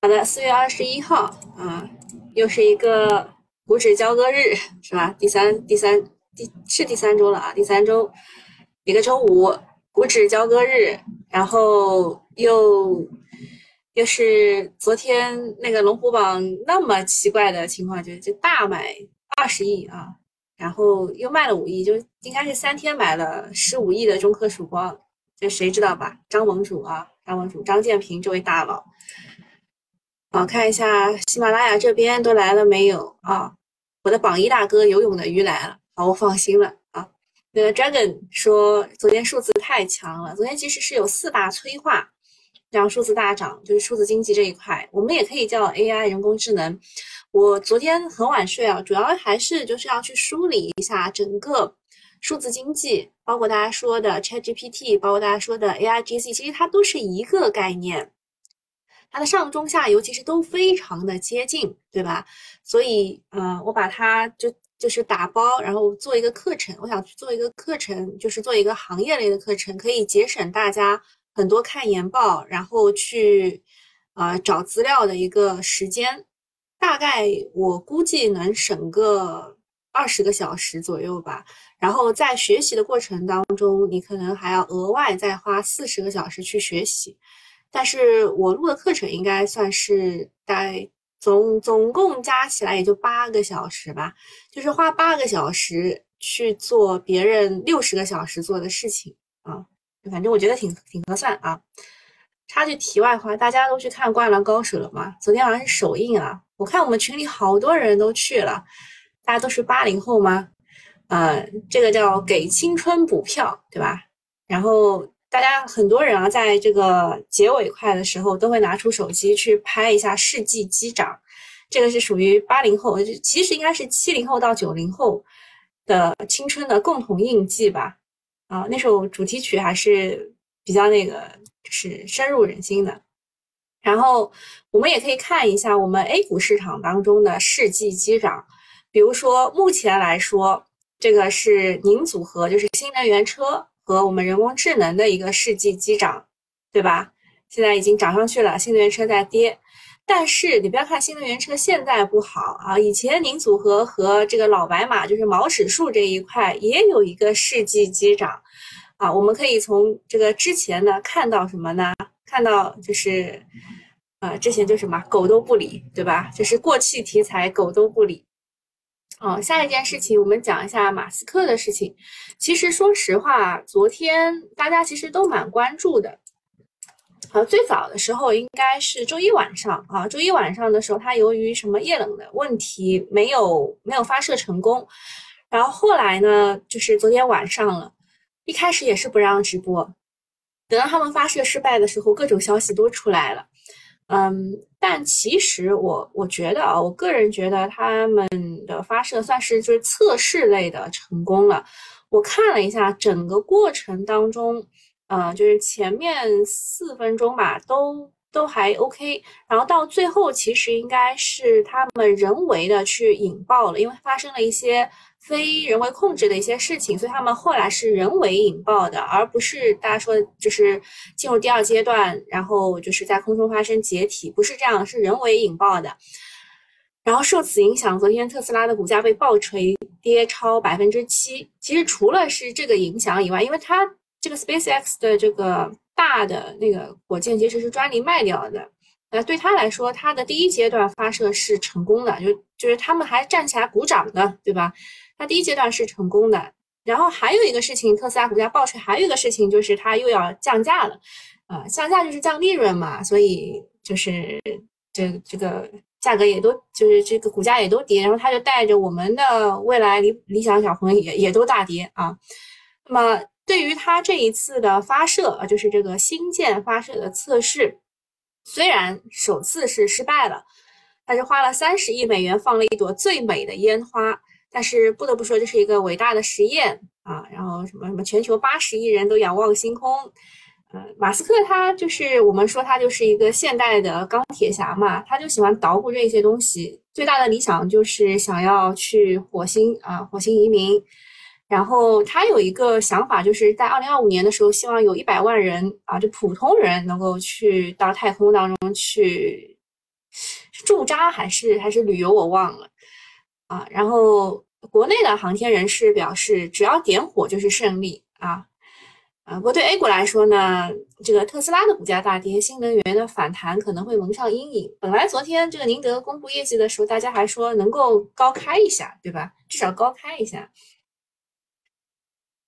好的，四月二十一号啊，又是一个股指交割日，是吧？第三、第三、第是第三周了啊，第三周一个周五，股指交割日，然后又又是昨天那个龙虎榜那么奇怪的情况，就就大买二十亿啊，然后又卖了五亿，就应该是三天买了十五亿的中科曙光。这谁知道吧？张盟主啊，张盟主张建平这位大佬。好，看一下喜马拉雅这边都来了没有啊？我的榜一大哥游泳的鱼来了，好，我放心了啊。那个 Dragon 说昨天数字太强了，昨天其实是有四大催化让数字大涨，就是数字经济这一块，我们也可以叫 AI 人工智能。我昨天很晚睡啊，主要还是就是要去梳理一下整个。数字经济，包括大家说的 ChatGPT，包括大家说的 AIGC，其实它都是一个概念，它的上中下游其实都非常的接近，对吧？所以，嗯，我把它就就是打包，然后做一个课程。我想去做一个课程，就是做一个行业类的课程，可以节省大家很多看研报，然后去呃找资料的一个时间。大概我估计能省个二十个小时左右吧。然后在学习的过程当中，你可能还要额外再花四十个小时去学习，但是我录的课程应该算是大概总总共加起来也就八个小时吧，就是花八个小时去做别人六十个小时做的事情啊，反正我觉得挺挺合算啊。插句题外话，大家都去看《灌篮高手》了吗？昨天好像是首映啊，我看我们群里好多人都去了，大家都是八零后吗？呃，这个叫给青春补票，对吧？然后大家很多人啊，在这个结尾快的时候，都会拿出手机去拍一下世纪机长。这个是属于八零后，其实应该是七零后到九零后的青春的共同印记吧？啊，那首主题曲还是比较那个，是深入人心的。然后我们也可以看一下我们 A 股市场当中的世纪机长，比如说目前来说。这个是宁组合，就是新能源车和我们人工智能的一个世纪机长，对吧？现在已经涨上去了，新能源车在跌，但是你不要看新能源车现在不好啊，以前宁组合和这个老白马，就是毛指数这一块也有一个世纪机长啊。我们可以从这个之前呢看到什么呢？看到就是，呃，之前就什么狗都不理，对吧？就是过气题材，狗都不理。哦，下一件事情，我们讲一下马斯克的事情。其实说实话，昨天大家其实都蛮关注的。呃，最早的时候应该是周一晚上啊，周一晚上的时候，他由于什么液冷的问题，没有没有发射成功。然后后来呢，就是昨天晚上了，一开始也是不让直播，等到他们发射失败的时候，各种消息都出来了。嗯，但其实我我觉得啊，我个人觉得他们的发射算是就是测试类的成功了。我看了一下整个过程当中，呃，就是前面四分钟吧，都都还 OK，然后到最后其实应该是他们人为的去引爆了，因为发生了一些。非人为控制的一些事情，所以他们后来是人为引爆的，而不是大家说就是进入第二阶段，然后就是在空中发生解体，不是这样，是人为引爆的。然后受此影响，昨天特斯拉的股价被暴锤跌超百分之七。其实除了是这个影响以外，因为它这个 SpaceX 的这个大的那个火箭其实是专利卖掉的。那对他来说，他的第一阶段发射是成功的，就就是他们还站起来鼓掌的，对吧？他第一阶段是成功的。然后还有一个事情，特斯拉股价暴锤，还有一个事情就是它又要降价了，啊，降价就是降利润嘛，所以就是这这个价格也都就是这个股价也都跌，然后他就带着我们的未来理理想小鹏也也都大跌啊。那么对于他这一次的发射啊，就是这个新舰发射的测试。虽然首次是失败了，但是花了三十亿美元放了一朵最美的烟花。但是不得不说，这是一个伟大的实验啊！然后什么什么，全球八十亿人都仰望星空。呃，马斯克他就是我们说他就是一个现代的钢铁侠嘛，他就喜欢捣鼓这些东西。最大的理想就是想要去火星啊，火星移民。然后他有一个想法，就是在二零二五年的时候，希望有一百万人啊，就普通人能够去到太空当中去驻扎还是还是旅游，我忘了啊。然后国内的航天人士表示，只要点火就是胜利啊啊！不过对 A 股来说呢，这个特斯拉的股价大跌，新能源的反弹可能会蒙上阴影。本来昨天这个宁德公布业绩的时候，大家还说能够高开一下，对吧？至少高开一下。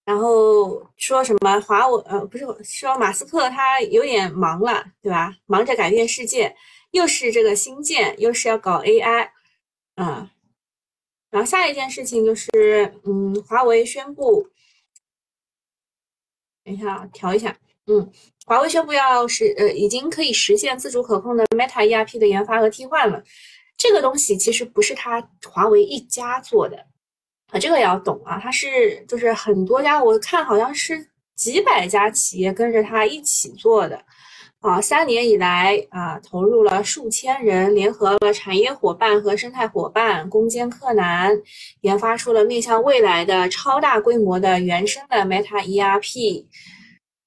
然后说什么华为呃不是说马斯克他有点忙了，对吧？忙着改变世界，又是这个新建，又是要搞 AI，啊，然后下一件事情就是，嗯，华为宣布，等一下啊，调一下，嗯，华为宣布要实呃已经可以实现自主可控的 Meta ERP 的研发和替换了。这个东西其实不是他华为一家做的。啊，这个也要懂啊，它是就是很多家，我看好像是几百家企业跟着他一起做的，啊，三年以来啊，投入了数千人，联合了产业伙伴和生态伙伴，攻坚克难，研发出了面向未来的超大规模的原生的 Meta ERP，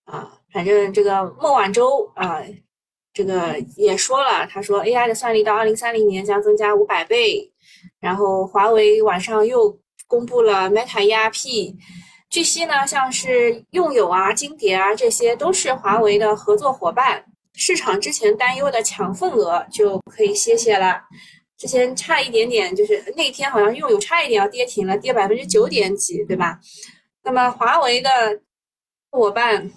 啊，反正这个孟晚舟啊，这个也说了，他说 AI 的算力到二零三零年将增加五百倍，然后华为晚上又。公布了 Meta ERP，据悉呢，像是用友啊、金蝶啊，这些都是华为的合作伙伴。市场之前担忧的抢份额就可以歇歇了。之前差一点点，就是那天好像用友差一点要跌停了，跌百分之九点几，对吧？那么华为的伙伴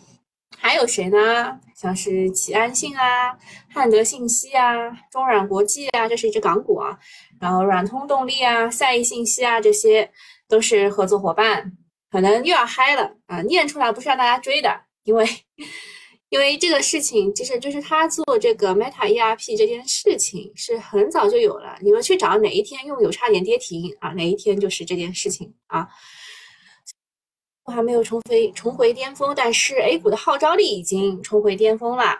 还有谁呢？像是启安信啊、汉德信息啊、中软国际啊，这是一只港股啊。然后软通动力啊、赛意信息啊，这些都是合作伙伴，可能又要嗨了啊！念出来不是让大家追的，因为 因为这个事情就是就是他做这个 Meta ERP 这件事情是很早就有了，你们去找哪一天用友差点跌停啊？哪一天就是这件事情啊？我还没有重回重回巅峰，但是 A 股的号召力已经重回巅峰了。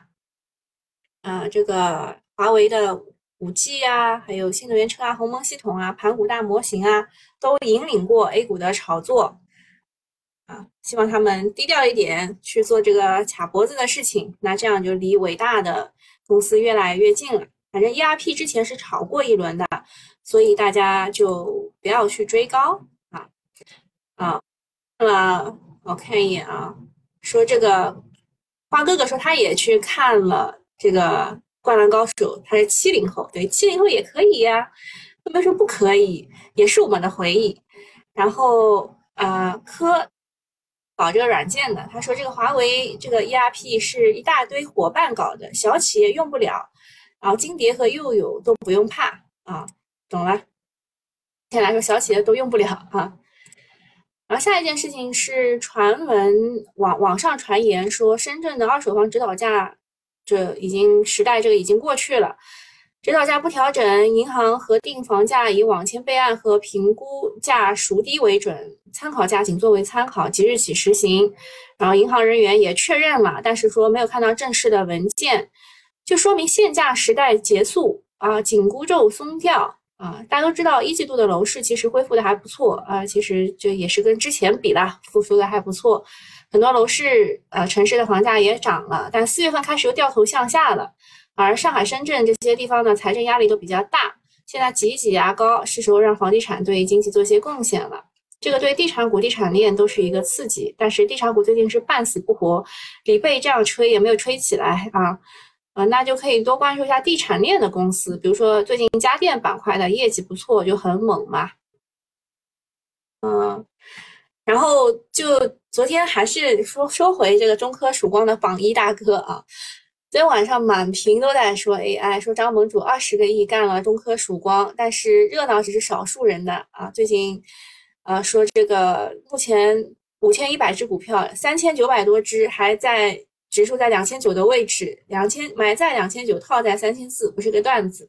啊，这个华为的。五 G 啊，还有新能源车啊，鸿蒙系统啊，盘古大模型啊，都引领过 A 股的炒作啊。希望他们低调一点去做这个卡脖子的事情，那这样就离伟大的公司越来越近了。反正 ERP 之前是炒过一轮的，所以大家就不要去追高啊啊。呃，我看一眼啊，说这个花哥哥说他也去看了这个。灌篮高手，他是七零后，对，七零后也可以呀，有没说不可以？也是我们的回忆。然后，呃，科搞这个软件的，他说这个华为这个 ERP 是一大堆伙伴搞的，小企业用不了。然后金蝶和佑佑都不用怕啊，懂了。现在来说，小企业都用不了啊。然后下一件事情是传闻网网上传言说，深圳的二手房指导价。这已经时代，这个已经过去了。指导价不调整，银行核定房价以网签备案和评估价孰低为准，参考价仅作为参考，即日起实行。然后银行人员也确认了，但是说没有看到正式的文件，就说明限价时代结束啊，紧箍咒松掉啊。大家都知道，一季度的楼市其实恢复的还不错啊，其实就也是跟之前比啦，复苏的还不错。很多楼市，呃，城市的房价也涨了，但四月份开始又掉头向下了。而上海、深圳这些地方呢，财政压力都比较大，现在挤一挤牙膏，是时候让房地产对经济做一些贡献了。这个对地产股、地产链都是一个刺激。但是地产股最近是半死不活，李贝这样吹也没有吹起来啊，啊，那就可以多关注一下地产链的公司，比如说最近家电板块的业绩不错，就很猛嘛。嗯。然后就昨天还是说说回这个中科曙光的榜一大哥啊，昨天晚上满屏都在说 AI，说张盟主二十个亿干了中科曙光，但是热闹只是少数人的啊。最近，呃，说这个目前五千一百只股票，三千九百多只还在指数在两千九的位置，两千买在两千九，套在三千四，不是个段子。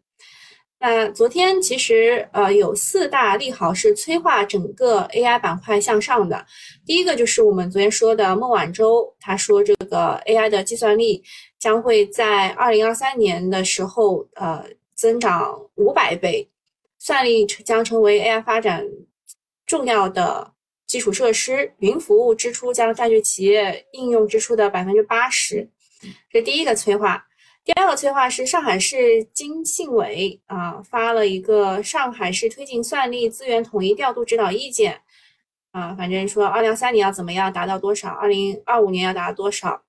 那昨天其实呃有四大利好是催化整个 AI 板块向上的。第一个就是我们昨天说的孟晚舟，他说这个 AI 的计算力将会在二零二三年的时候呃增长五百倍，算力将成为 AI 发展重要的基础设施，云服务支出将占据企业应用支出的百分之八十，这第一个催化。第二个催化是上海市经信委啊发了一个上海市推进算力资源统一调度指导意见啊，反正说二零二三年要怎么样达到多少，二零二五年要达到多少。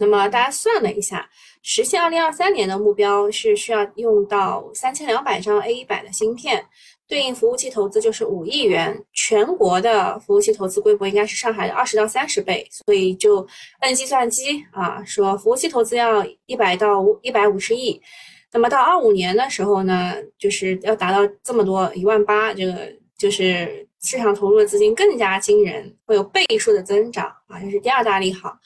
那么大家算了一下，实现二零二三年的目标是需要用到三千两百张 A 一百的芯片。对应服务器投资就是五亿元，全国的服务器投资规模应该是上海的二十到三十倍，所以就按计算机啊，说服务器投资要一百到一百五十亿，那么到二五年的时候呢，就是要达到这么多一万八，这个就是市场投入的资金更加惊人，会有倍数的增长啊，这是第二大利好。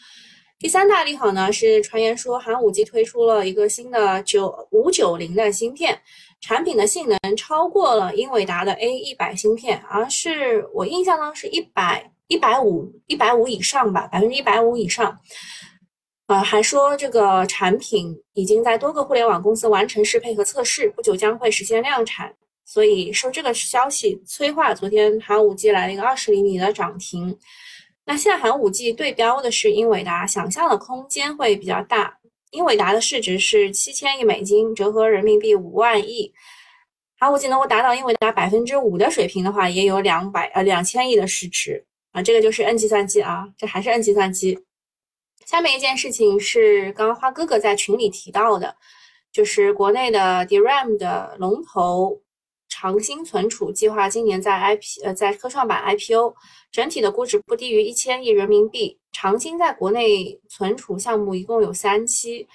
第三大利好呢是传言说寒武纪推出了一个新的九五九零的芯片。产品的性能超过了英伟达的 A 一百芯片，而是我印象中是一百一百五一百五以上吧，百分之一百五以上。呃，还说这个产品已经在多个互联网公司完成适配和测试，不久将会实现量产。所以受这个消息催化，昨天寒武纪来了一个二十厘米的涨停。那现在寒武纪对标的是英伟达，想象的空间会比较大。英伟达的市值是七千亿美金，折合人民币五万亿。寒武纪能够达到英伟达百分之五的水平的话，也有两百呃两千亿的市值啊。这个就是 N 计算机啊，这还是 N 计算机。下面一件事情是刚刚花哥哥在群里提到的，就是国内的 DRAM 的龙头长兴存储计划今年在 IP 呃在科创板 IPO，整体的估值不低于一千亿人民币。长兴在国内存储项目一共有三期，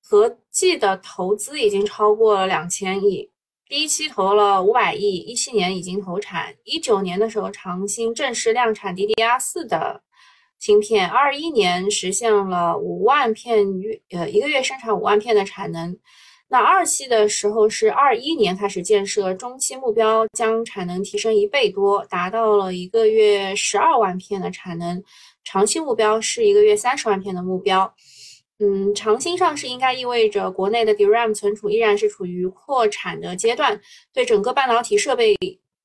合计的投资已经超过了两千亿。第一期投了五百亿，一七年已经投产。一九年的时候，长兴正式量产 DDR 四的芯片，二一年实现了五万片月，呃，一个月生产五万片的产能。那二期的时候是二一年开始建设，中期目标将产能提升一倍多，达到了一个月十二万片的产能。长期目标是一个月三十万片的目标，嗯，长新上市应该意味着国内的 DRAM 存储依然是处于扩产的阶段，对整个半导体设备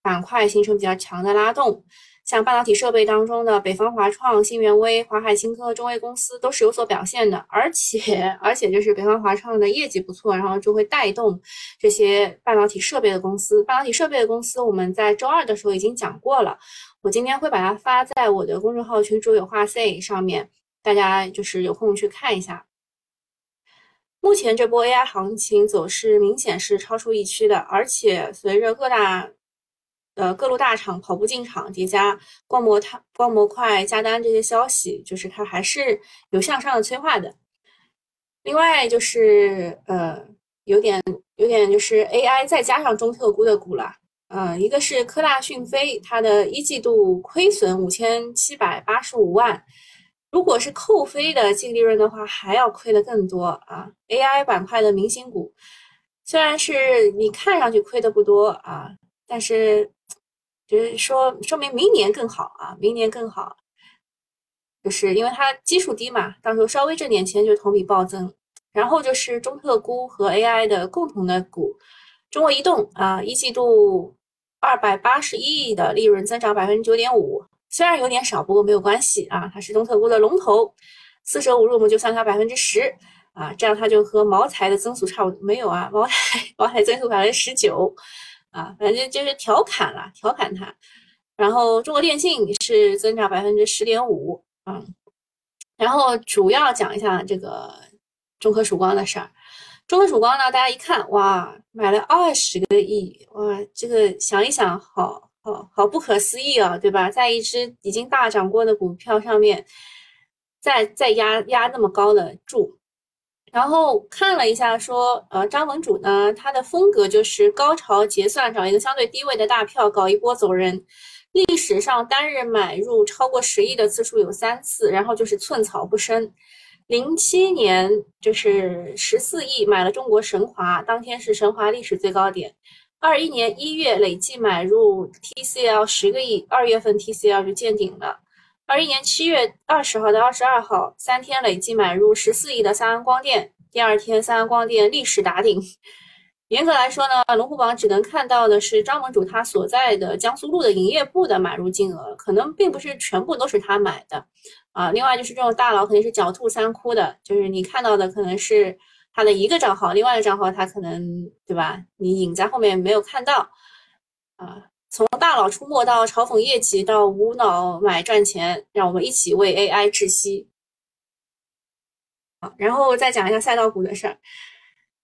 板块形成比较强的拉动。像半导体设备当中的北方华创、新源微、华海新科、中微公司都是有所表现的，而且而且就是北方华创的业绩不错，然后就会带动这些半导体设备的公司。半导体设备的公司，我们在周二的时候已经讲过了。我今天会把它发在我的公众号群主有话 say 上面，大家就是有空去看一下。目前这波 AI 行情走势明显是超出预期的，而且随着各大呃各路大厂跑步进场，叠加光模它光模块加单这些消息，就是它还是有向上的催化的。另外就是呃有点有点就是 AI 再加上中特估的股了。呃，一个是科大讯飞，它的一季度亏损五千七百八十五万，如果是扣非的净利润的话，还要亏的更多啊。AI 板块的明星股，虽然是你看上去亏的不多啊，但是就是说说明明年更好啊，明年更好，就是因为它基数低嘛，到时候稍微挣点钱就同比暴增。然后就是中特估和 AI 的共同的股，中国移动啊，一季度。二百八十亿的利润增长百分之九点五，虽然有点少，不过没有关系啊。它是中特估的龙头，四舍五入我们就算它百分之十啊，这样它就和茅台的增速差不多。没有啊，茅台茅台增速百分之十九啊，反正就是调侃了，调侃它。然后中国电信是增长百分之十点五啊。然后主要讲一下这个中科曙光的事儿。中科曙光呢？大家一看，哇，买了二十个亿，哇，这个想一想，好好好不可思议啊，对吧？在一只已经大涨过的股票上面，再再压压那么高的注，然后看了一下，说，呃，张文主呢，他的风格就是高潮结算，找一个相对低位的大票搞一波走人。历史上单日买入超过十亿的次数有三次，然后就是寸草不生。零七年就是十四亿买了中国神华，当天是神华历史最高点。二一年一月累计买入 TCL 十个亿，二月份 TCL 就见顶了。二一年七月二十号到二十二号三天累计买入十四亿的三安光电，第二天三安光电历史打顶。严格来说呢，龙虎榜只能看到的是张盟主他所在的江苏路的营业部的买入金额，可能并不是全部都是他买的。啊，另外就是这种大佬肯定是狡兔三窟的，就是你看到的可能是他的一个账号，另外的账号他可能对吧？你隐在后面没有看到啊。从大佬出没到嘲讽业绩，到无脑买赚钱，让我们一起为 AI 窒息。好，然后再讲一下赛道股的事儿。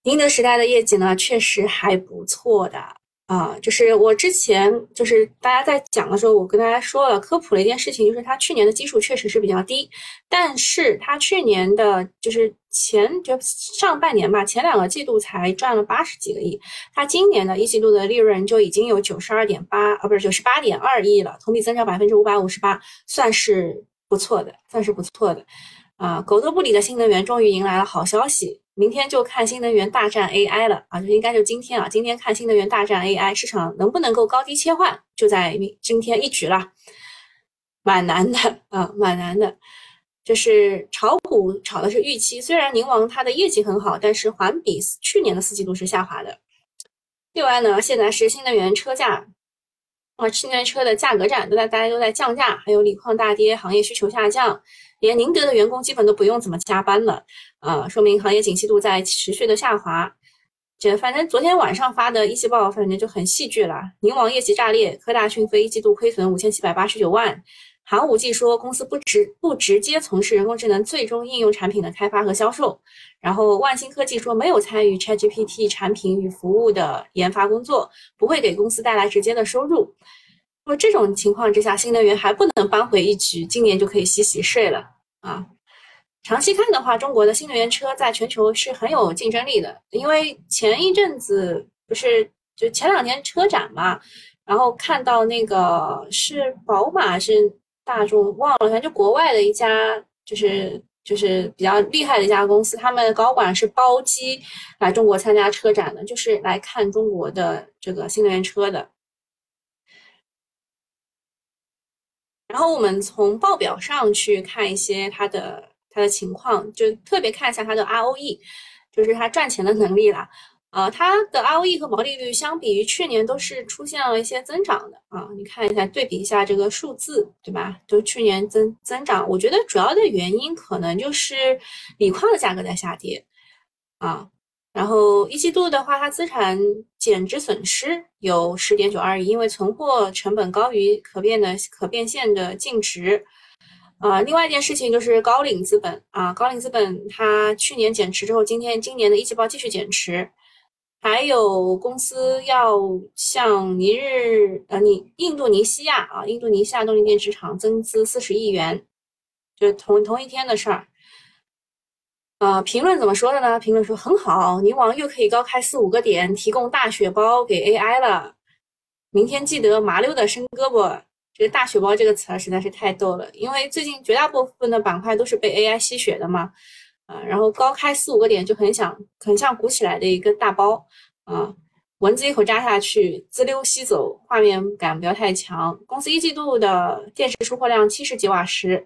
宁德时代的业绩呢，确实还不错的。啊，就是我之前就是大家在讲的时候，我跟大家说了科普了一件事情，就是它去年的基数确实是比较低，但是它去年的就是前就上半年吧，前两个季度才赚了八十几个亿，它今年的一季度的利润就已经有九十二点八啊，不是九十八点二亿了，同比增长百分之五百五十八，算是不错的，算是不错的。啊，狗都不理的新能源终于迎来了好消息。明天就看新能源大战 AI 了啊，就应该就今天啊，今天看新能源大战 AI 市场能不能够高低切换，就在今天一局了，蛮难的啊，蛮难的。就是炒股炒的是预期，虽然宁王它的业绩很好，但是环比去年的四季度是下滑的。另外呢，现在是新能源车价啊，新能源车的价格战都在大家都在降价，还有锂矿大跌，行业需求下降。连宁德的员工基本都不用怎么加班了，啊，说明行业景气度在持续的下滑。这反正昨天晚上发的一季报，反正就很戏剧了。宁王业绩炸裂，科大讯飞一季度亏损五千七百八十九万。寒武纪说公司不直不直接从事人工智能最终应用产品的开发和销售。然后万兴科技说没有参与 ChatGPT 产品与服务的研发工作，不会给公司带来直接的收入。那么这种情况之下，新能源还不能扳回一局，今年就可以洗洗睡了啊！长期看的话，中国的新能源车在全球是很有竞争力的，因为前一阵子不是就前两天车展嘛，然后看到那个是宝马是大众忘了，反正就国外的一家就是就是比较厉害的一家公司，他们高管是包机来中国参加车展的，就是来看中国的这个新能源车的。然后我们从报表上去看一些它的它的情况，就特别看一下它的 ROE，就是它赚钱的能力啦。啊，它的 ROE 和毛利率相比于去年都是出现了一些增长的啊。你看一下，对比一下这个数字，对吧？都去年增增长，我觉得主要的原因可能就是锂矿的价格在下跌啊。然后一季度的话，它资产减值损失有十点九二亿，因为存货成本高于可变的可变现的净值。啊，另外一件事情就是高瓴资本啊，高瓴资本它去年减持之后，今天今年的一季报继续减持。还有公司要向尼日呃尼印度尼西亚啊，印度尼西亚动力电池厂增资四十亿元，就是同同一天的事儿。呃，评论怎么说的呢？评论说很好，宁王又可以高开四五个点，提供大血包给 AI 了。明天记得麻溜的伸胳膊。这个大血包这个词儿实在是太逗了，因为最近绝大部分的板块都是被 AI 吸血的嘛。啊，然后高开四五个点就很想很像鼓起来的一个大包啊，蚊子一口扎下去，滋溜吸走，画面感不要太强。公司一季度的电池出货量七十几瓦时。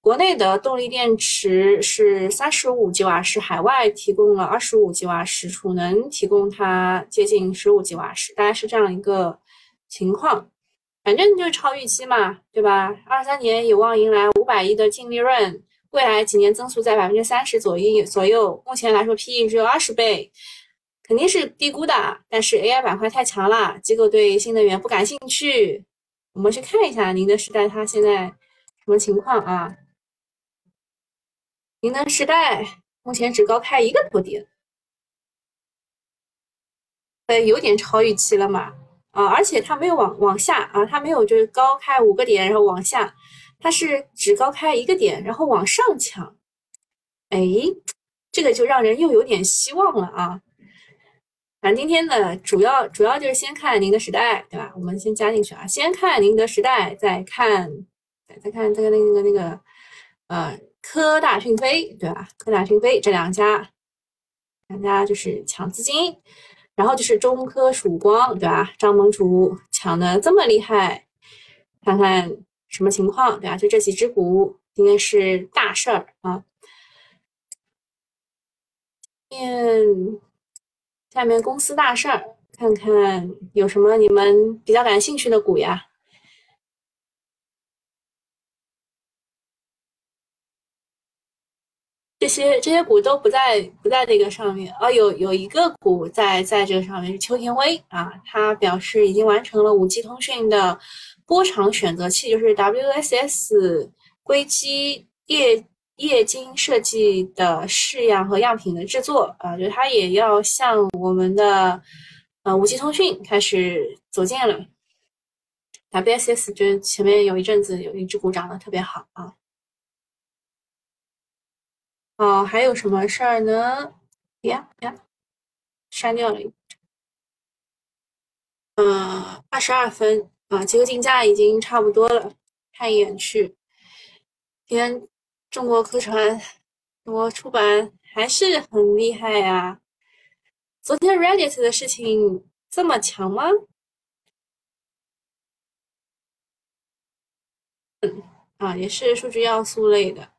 国内的动力电池是三十五吉瓦时，海外提供了二十五吉瓦时，储能提供它接近十五吉瓦时，大概是这样一个情况。反正就是超预期嘛，对吧？二三年有望迎来五百亿的净利润，未来几年增速在百分之三十左右左右。目前来说，PE 只有二十倍，肯定是低估的。但是 AI 板块太强了，机构对新能源不感兴趣。我们去看一下宁德时代它现在什么情况啊？宁德时代目前只高开一个多点，呃，有点超预期了嘛？啊，而且它没有往往下啊，它没有就是高开五个点然后往下，它是只高开一个点然后往上抢，哎，这个就让人又有点希望了啊。反正今天的主要主要就是先看宁德时代，对吧？我们先加进去啊，先看宁德时代，再看再再看这个那个那个呃。科大讯飞，对吧？科大讯飞这两家，两家就是抢资金，然后就是中科曙光，对吧？张盟主抢的这么厉害，看看什么情况，对吧？就这几只股应该是大事儿啊。面下面公司大事儿，看看有什么你们比较感兴趣的股呀？这些这些股都不在不在这个上面啊，有有一个股在在这个上面是秋田威啊，他表示已经完成了五 G 通讯的波长选择器，就是 WSS 硅基液液晶设计的试样和样品的制作啊，就它也要向我们的呃五 G 通讯开始走近了。WSS 就是前面有一阵子有一只股涨得特别好啊。哦，还有什么事儿呢？呀呀，删掉了一。嗯，二十二分啊，结个竞价已经差不多了。看一眼去，今天中国科传、中国出版还是很厉害呀。昨天 Reddit 的事情这么强吗？嗯，啊，也是数据要素类的。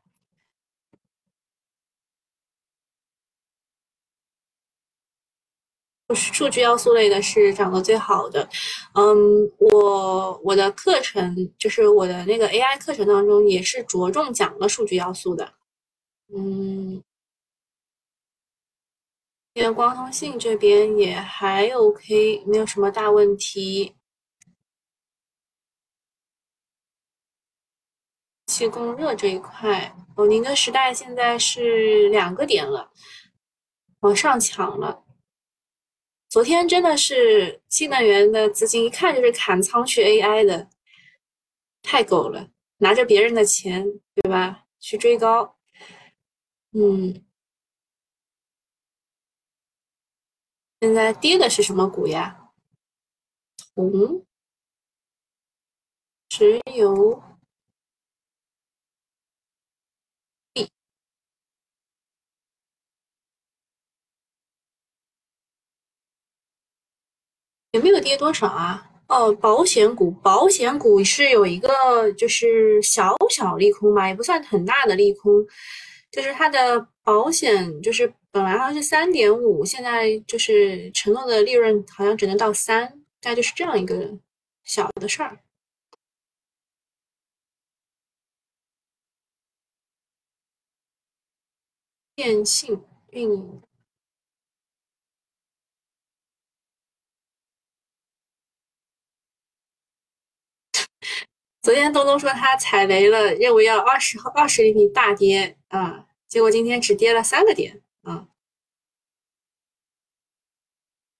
数据要素类的是涨得最好的，嗯，我我的课程就是我的那个 AI 课程当中也是着重讲了数据要素的，嗯，光通信这边也还 OK，没有什么大问题。气供热这一块，哦，宁德时代现在是两个点了，往上抢了。昨天真的是新能源的资金一看就是砍仓去 AI 的，太狗了，拿着别人的钱，对吧？去追高，嗯，现在跌的是什么股呀？铜、石油。也没有跌多少啊？哦，保险股，保险股是有一个就是小小利空吧，也不算很大的利空，就是它的保险就是本来好像是三点五，现在就是承诺的利润好像只能到三，大概就是这样一个小的事儿。电信运营。昨天东东说他踩雷了，认为要二十二十厘米大跌啊，结果今天只跌了三个点啊，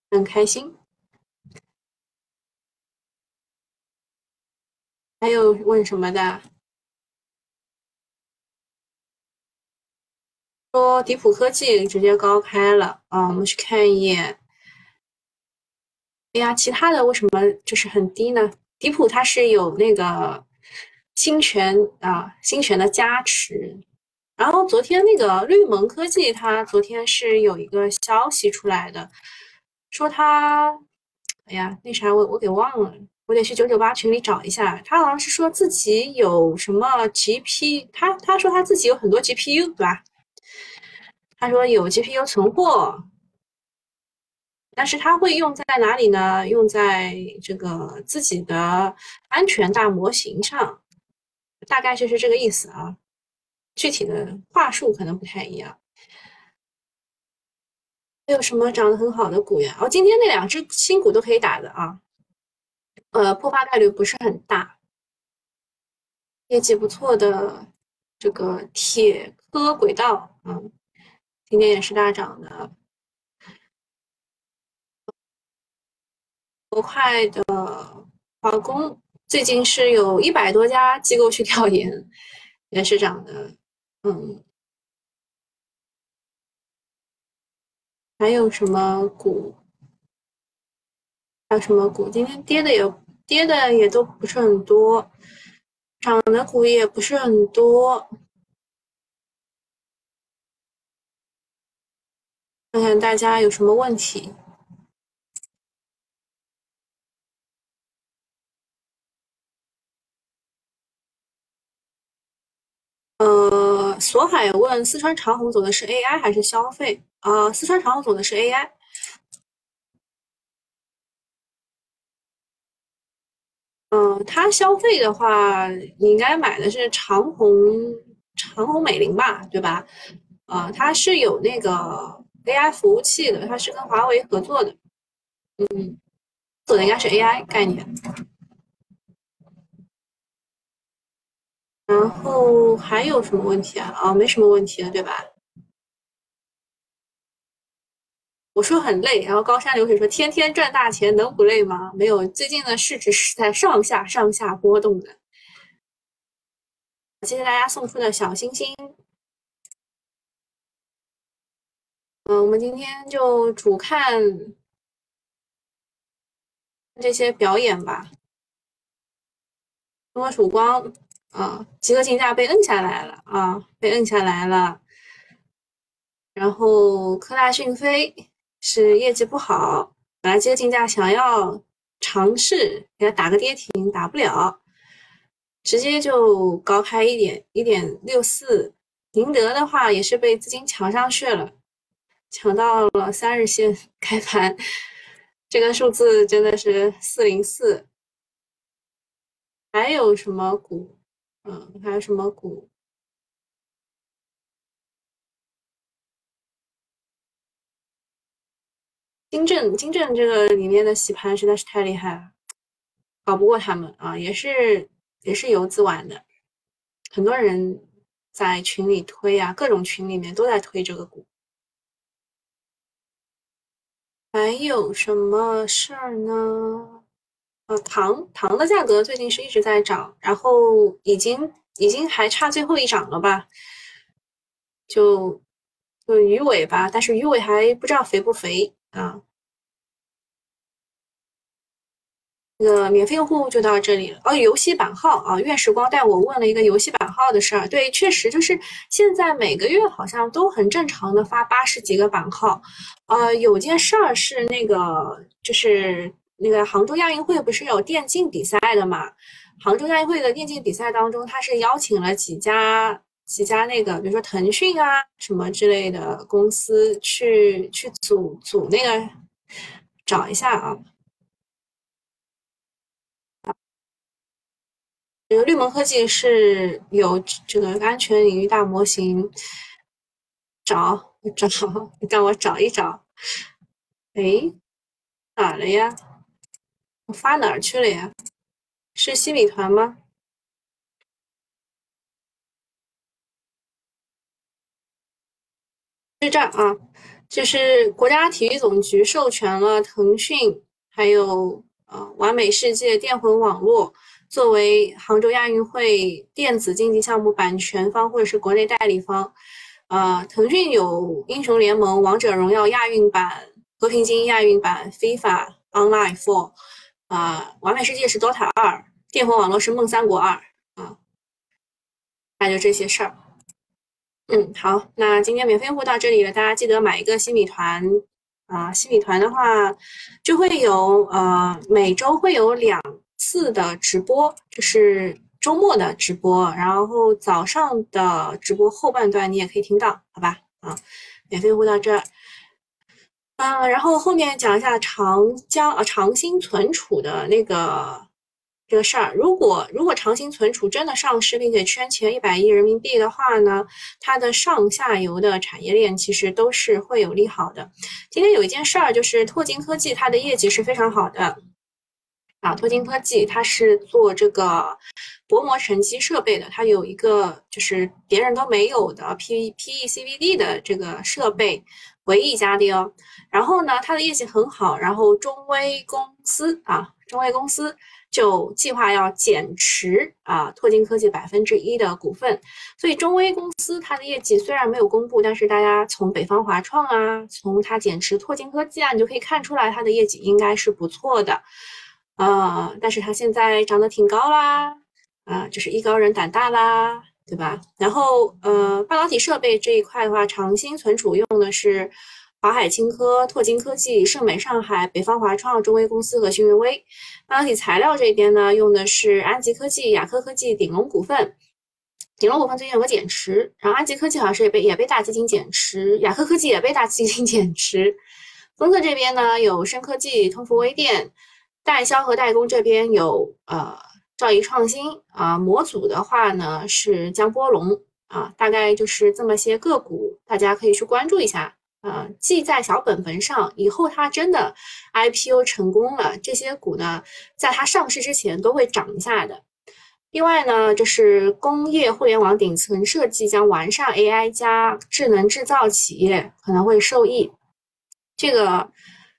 很开心。还有问什么的？说迪普科技直接高开了啊，我们去看一眼。哎呀，其他的为什么就是很低呢？迪普它是有那个新权啊，新权的加持。然后昨天那个绿盟科技，它昨天是有一个消息出来的，说它，哎呀，那啥我我给忘了，我得去九九八群里找一下。他好像是说自己有什么 GP，他他说他自己有很多 GPU，对吧？他说有 GPU 存货。但是它会用在哪里呢？用在这个自己的安全大模型上，大概就是这个意思啊。具体的话术可能不太一样。还有什么涨得很好的股呀？哦，今天那两只新股都可以打的啊。呃，破发概率不是很大。业绩不错的这个铁科轨道，嗯，今天也是大涨的。国快的华工最近是有一百多家机构去调研，也是涨的。嗯，还有什么股？还有什么股？今天跌的也跌的也都不是很多，涨的股也不是很多。看看大家有什么问题。呃，索海问四川长虹走的是 AI 还是消费？啊，四川长虹走的是 AI。嗯，它消费的话，你应该买的是长虹长虹美林吧，对吧？啊，它是有那个 AI 服务器的，它是跟华为合作的，嗯，做的应该是 AI 概念。然后还有什么问题啊？啊，没什么问题了，对吧？我说很累，然后高山流水说天天赚大钱能不累吗？没有，最近的市值是在上下上下波动的。谢谢大家送出的小心心。嗯，我们今天就主看这些表演吧。中国曙光啊，集合竞价被摁下来了啊，被摁下来了。然后科大讯飞是业绩不好，本来集合竞价想要尝试给它打个跌停，打不了。直接就高开一点一点六四，宁德的话也是被资金抢上去了，抢到了三日线开盘，这个数字真的是四零四。还有什么股？嗯，还有什么股？金正金正这个里面的洗盘实在是太厉害了，搞不过他们啊，也是。也是游资玩的，很多人在群里推啊，各种群里面都在推这个股。还有什么事儿呢？呃，糖糖的价格最近是一直在涨，然后已经已经还差最后一涨了吧？就就鱼尾吧，但是鱼尾还不知道肥不肥啊。那个免费用户就到这里了哦。游戏版号啊，月时光带我问了一个游戏版号的事儿。对，确实就是现在每个月好像都很正常的发八十几个版号。呃，有件事儿是那个，就是那个杭州亚运会不是有电竞比赛的嘛？杭州亚运会的电竞比赛当中，他是邀请了几家几家那个，比如说腾讯啊什么之类的公司去去组组那个，找一下啊。这个绿盟科技是有这个安全领域大模型，找找，让我找一找。哎，哪了呀？我发哪儿去了呀？是新米团吗？是这啊，就是国家体育总局授权了腾讯，还有呃完美世界电魂网络。作为杭州亚运会电子竞技项目版权方或者是国内代理方，呃，腾讯有英雄联盟、王者荣耀亚运版、和平精英亚运版、FIFA Online Four，啊，完美世界是 DOTA 二，电魂网络是梦三国二，啊，那就这些事儿。嗯，好，那今天免费用户到这里了，大家记得买一个新米团啊，新米团的话就会有呃每周会有两。次的直播就是周末的直播，然后早上的直播后半段你也可以听到，好吧？啊，免费用户到这儿，啊，然后后面讲一下长江啊长兴存储的那个这个事儿。如果如果长兴存储真的上市并且圈钱一百亿人民币的话呢，它的上下游的产业链其实都是会有利好的。今天有一件事儿就是拓金科技，它的业绩是非常好的。啊，拓金科技它是做这个薄膜沉积设备的，它有一个就是别人都没有的 P PECVD 的这个设备，唯一一家的哦。然后呢，它的业绩很好，然后中微公司啊，中微公司就计划要减持啊拓金科技百分之一的股份。所以中微公司它的业绩虽然没有公布，但是大家从北方华创啊，从它减持拓金科技啊，你就可以看出来它的业绩应该是不错的。啊，但是它现在涨得挺高啦，啊，就是艺高人胆大啦，对吧？然后，呃，半导体设备这一块的话，长兴存储用的是华海清科、拓金科技、盛美上海、北方华创、中微公司和新云微。半导体材料这边呢，用的是安吉科技、雅科科技、鼎龙股份。鼎龙股份最近有个减持，然后安吉科技好像是也被也被大基金减持，雅科科技也被大基金 减持。封测这边呢，有深科技、通富微电。代销和代工这边有呃兆易创新啊，模组的话呢是江波龙啊，大概就是这么些个股，大家可以去关注一下。呃，记在小本本上，以后它真的 IPO 成功了，这些股呢，在它上市之前都会涨一下的。另外呢，就是工业互联网顶层设计将完善 AI 加智能制造企业可能会受益。这个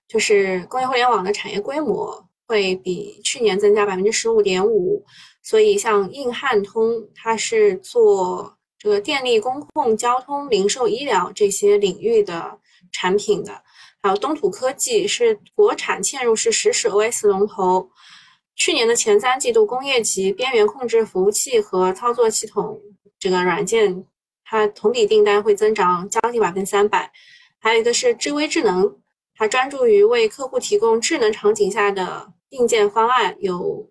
就是工业互联网的产业规模会比去年增加百分之十五点五，所以像硬汉通，它是做。这个电力、公控、交通、零售、医疗这些领域的产品的，还有东土科技是国产嵌入式实时 OS 龙头。去年的前三季度，工业级边缘控制服务器和操作系统这个软件，它同比订单会增长将近百分之三百。还有一个是智威智能，它专注于为客户提供智能场景下的硬件方案，有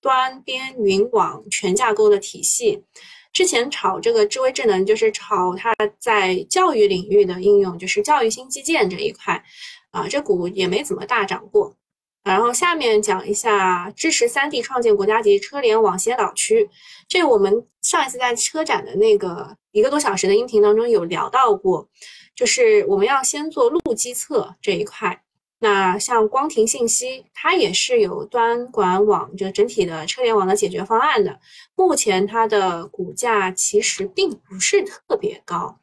端边云网全架构的体系。之前炒这个智慧智能，就是炒它在教育领域的应用，就是教育新基建这一块，啊，这股也没怎么大涨过。然后下面讲一下支持三 D 创建国家级车联网先导区，这我们上一次在车展的那个一个多小时的音频当中有聊到过，就是我们要先做路基测这一块。那像光庭信息，它也是有端管网这整体的车联网的解决方案的。目前它的股价其实并不是特别高，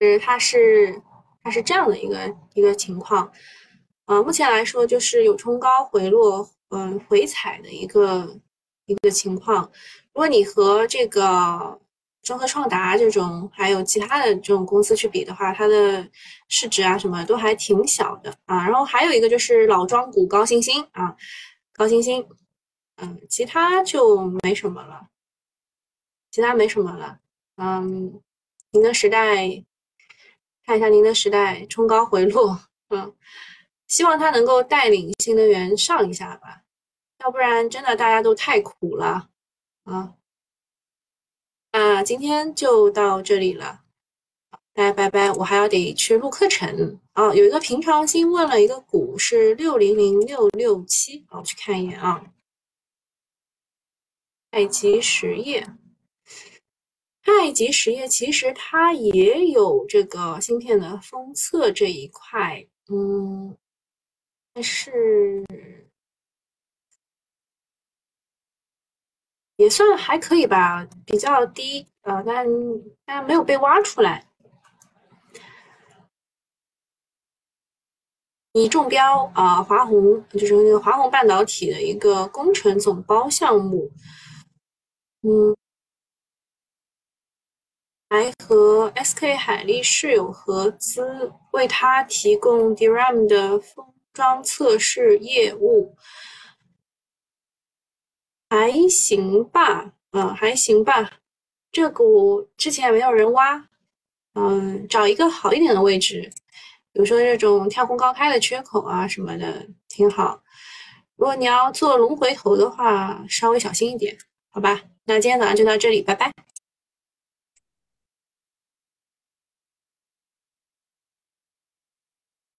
是它是它是这样的一个一个情况。呃，目前来说就是有冲高回落，嗯，回踩的一个一个情况。如果你和这个。中科创达这种，还有其他的这种公司去比的话，它的市值啊什么都还挺小的啊。然后还有一个就是老庄股高新兴啊，高新兴，嗯，其他就没什么了，其他没什么了。嗯，宁德时代，看一下宁德时代冲高回落，嗯，希望它能够带领新能源上一下吧，要不然真的大家都太苦了啊。那今天就到这里了，拜拜拜！我还要得去录课程啊。有一个平常心问了一个股是六零零六六七，我去看一眼啊。太极实业，太极实业其实它也有这个芯片的封测这一块，嗯，但是。也算还可以吧，比较低，呃，但但没有被挖出来。你中标啊，华虹就是那个华虹半导体的一个工程总包项目，嗯，还和 SK 海力士有合资，为他提供 DRAM 的封装测试业务。还行吧，嗯，还行吧。这股之前也没有人挖，嗯，找一个好一点的位置，比如说这种跳空高开的缺口啊什么的，挺好。如果你要做龙回头的话，稍微小心一点，好吧？那今天早上就到这里，拜拜。